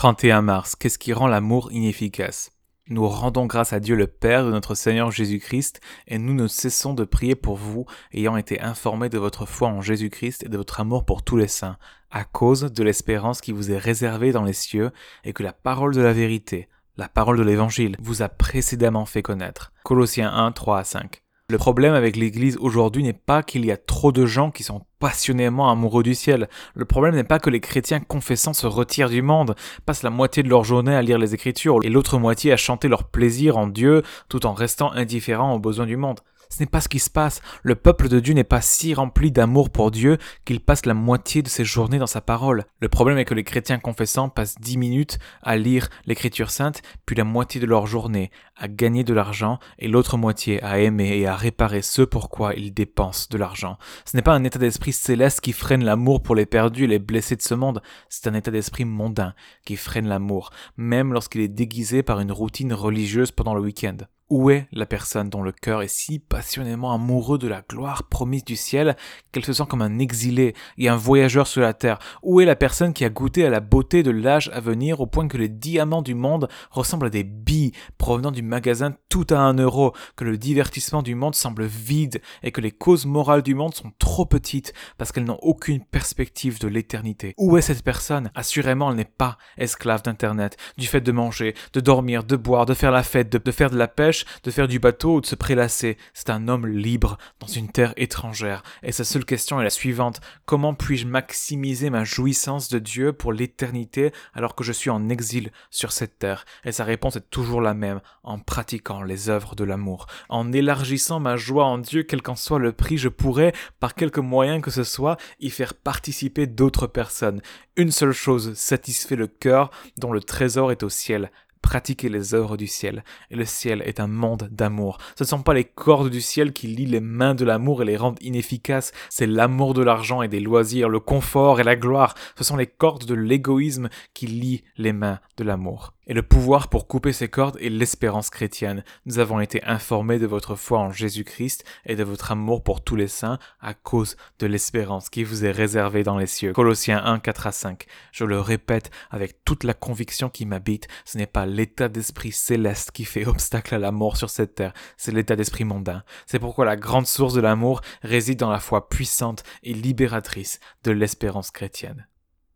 31 mars. Qu'est-ce qui rend l'amour inefficace? Nous rendons grâce à Dieu le Père de notre Seigneur Jésus-Christ et nous ne cessons de prier pour vous, ayant été informés de votre foi en Jésus-Christ et de votre amour pour tous les saints, à cause de l'espérance qui vous est réservée dans les cieux et que la parole de la vérité, la parole de l'Évangile, vous a précédemment fait connaître. Colossiens 1, 3 à 5. Le problème avec l'Église aujourd'hui n'est pas qu'il y a trop de gens qui sont passionnément amoureux du ciel. Le problème n'est pas que les chrétiens confessants se retirent du monde, passent la moitié de leur journée à lire les Écritures et l'autre moitié à chanter leur plaisir en Dieu tout en restant indifférents aux besoins du monde. Ce n'est pas ce qui se passe. Le peuple de Dieu n'est pas si rempli d'amour pour Dieu qu'il passe la moitié de ses journées dans sa parole. Le problème est que les chrétiens confessants passent dix minutes à lire l'écriture sainte, puis la moitié de leur journée à gagner de l'argent et l'autre moitié à aimer et à réparer ce pourquoi ils dépensent de l'argent. Ce n'est pas un état d'esprit céleste qui freine l'amour pour les perdus et les blessés de ce monde, c'est un état d'esprit mondain qui freine l'amour, même lorsqu'il est déguisé par une routine religieuse pendant le week-end. Où est la personne dont le cœur est si passionnément amoureux de la gloire promise du ciel qu'elle se sent comme un exilé et un voyageur sur la terre? Où est la personne qui a goûté à la beauté de l'âge à venir au point que les diamants du monde ressemblent à des billes provenant du magasin tout à un euro, que le divertissement du monde semble vide et que les causes morales du monde sont trop petites parce qu'elles n'ont aucune perspective de l'éternité? Où est cette personne? Assurément, elle n'est pas esclave d'Internet, du fait de manger, de dormir, de boire, de faire la fête, de faire de la pêche, de faire du bateau ou de se prélasser. C'est un homme libre dans une terre étrangère. Et sa seule question est la suivante. Comment puis-je maximiser ma jouissance de Dieu pour l'éternité alors que je suis en exil sur cette terre? Et sa réponse est toujours la même. En pratiquant les œuvres de l'amour. En élargissant ma joie en Dieu, quel qu'en soit le prix, je pourrais, par quelque moyen que ce soit, y faire participer d'autres personnes. Une seule chose satisfait le cœur dont le trésor est au ciel, pratiquer les œuvres du ciel. Et le ciel est un monde d'amour. Ce ne sont pas les cordes du ciel qui lient les mains de l'amour et les rendent inefficaces, c'est l'amour de l'argent et des loisirs, le confort et la gloire. Ce sont les cordes de l'égoïsme qui lient les mains de l'amour et le pouvoir pour couper ces cordes est l'espérance chrétienne. Nous avons été informés de votre foi en Jésus-Christ et de votre amour pour tous les saints à cause de l'espérance qui vous est réservée dans les cieux. Colossiens 1, 4 à 5. Je le répète avec toute la conviction qui m'habite, ce n'est pas l'état d'esprit céleste qui fait obstacle à la mort sur cette terre, c'est l'état d'esprit mondain. C'est pourquoi la grande source de l'amour réside dans la foi puissante et libératrice de l'espérance chrétienne.